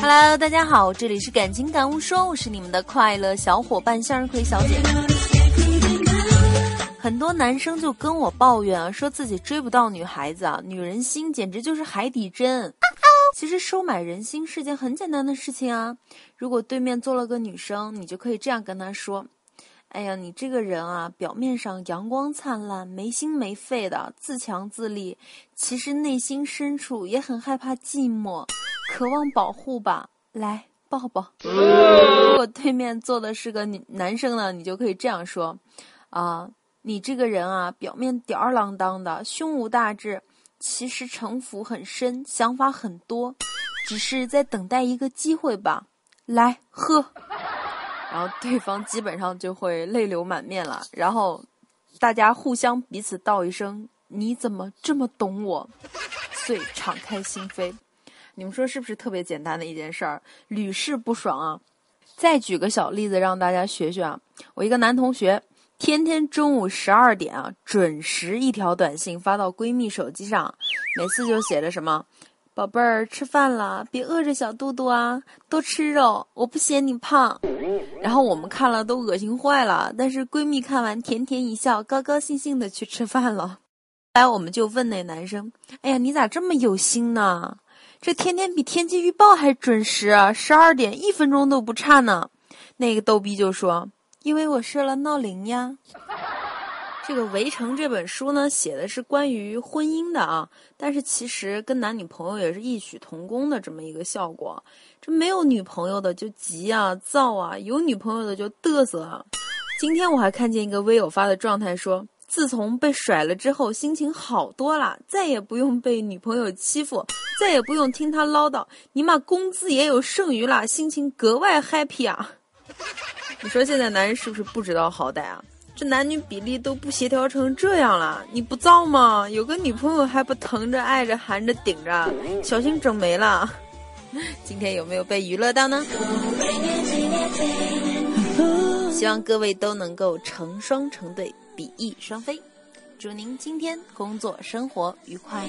Hello，大家好，这里是感情感悟说，我是你们的快乐小伙伴向日葵小姐。很多男生就跟我抱怨啊，说自己追不到女孩子啊，女人心简直就是海底针。其实收买人心是件很简单的事情啊。如果对面坐了个女生，你就可以这样跟她说：“哎呀，你这个人啊，表面上阳光灿烂，没心没肺的，自强自立，其实内心深处也很害怕寂寞，渴望保护吧。来抱抱。”如果对面坐的是个女男生呢，你就可以这样说：“啊。”你这个人啊，表面吊儿郎当的，胸无大志，其实城府很深，想法很多，只是在等待一个机会吧。来喝，然后对方基本上就会泪流满面了。然后大家互相彼此道一声：“你怎么这么懂我？”遂敞开心扉。你们说是不是特别简单的一件事儿，屡试不爽啊？再举个小例子让大家学学啊。我一个男同学。天天中午十二点啊，准时一条短信发到闺蜜手机上，每次就写着什么“宝贝儿吃饭了，别饿着小肚肚啊，多吃肉，我不嫌你胖”。然后我们看了都恶心坏了，但是闺蜜看完甜甜一笑，高高兴兴的去吃饭了。来我们就问那男生：“哎呀，你咋这么有心呢？这天天比天气预报还准时，十二点一分钟都不差呢。”那个逗逼就说。因为我设了闹铃呀。这个《围城》这本书呢，写的是关于婚姻的啊，但是其实跟男女朋友也是异曲同工的这么一个效果。这没有女朋友的就急啊、躁啊，有女朋友的就嘚瑟啊。今天我还看见一个微友发的状态说，自从被甩了之后，心情好多了，再也不用被女朋友欺负，再也不用听她唠叨，尼玛工资也有剩余了，心情格外 happy 啊。你说现在男人是不是不知道好歹啊？这男女比例都不协调成这样了，你不造吗？有个女朋友还不疼着、爱着、含着、顶着，小心整没了。今天有没有被娱乐到呢？希望各位都能够成双成对、比翼双飞。祝您今天工作生活愉快。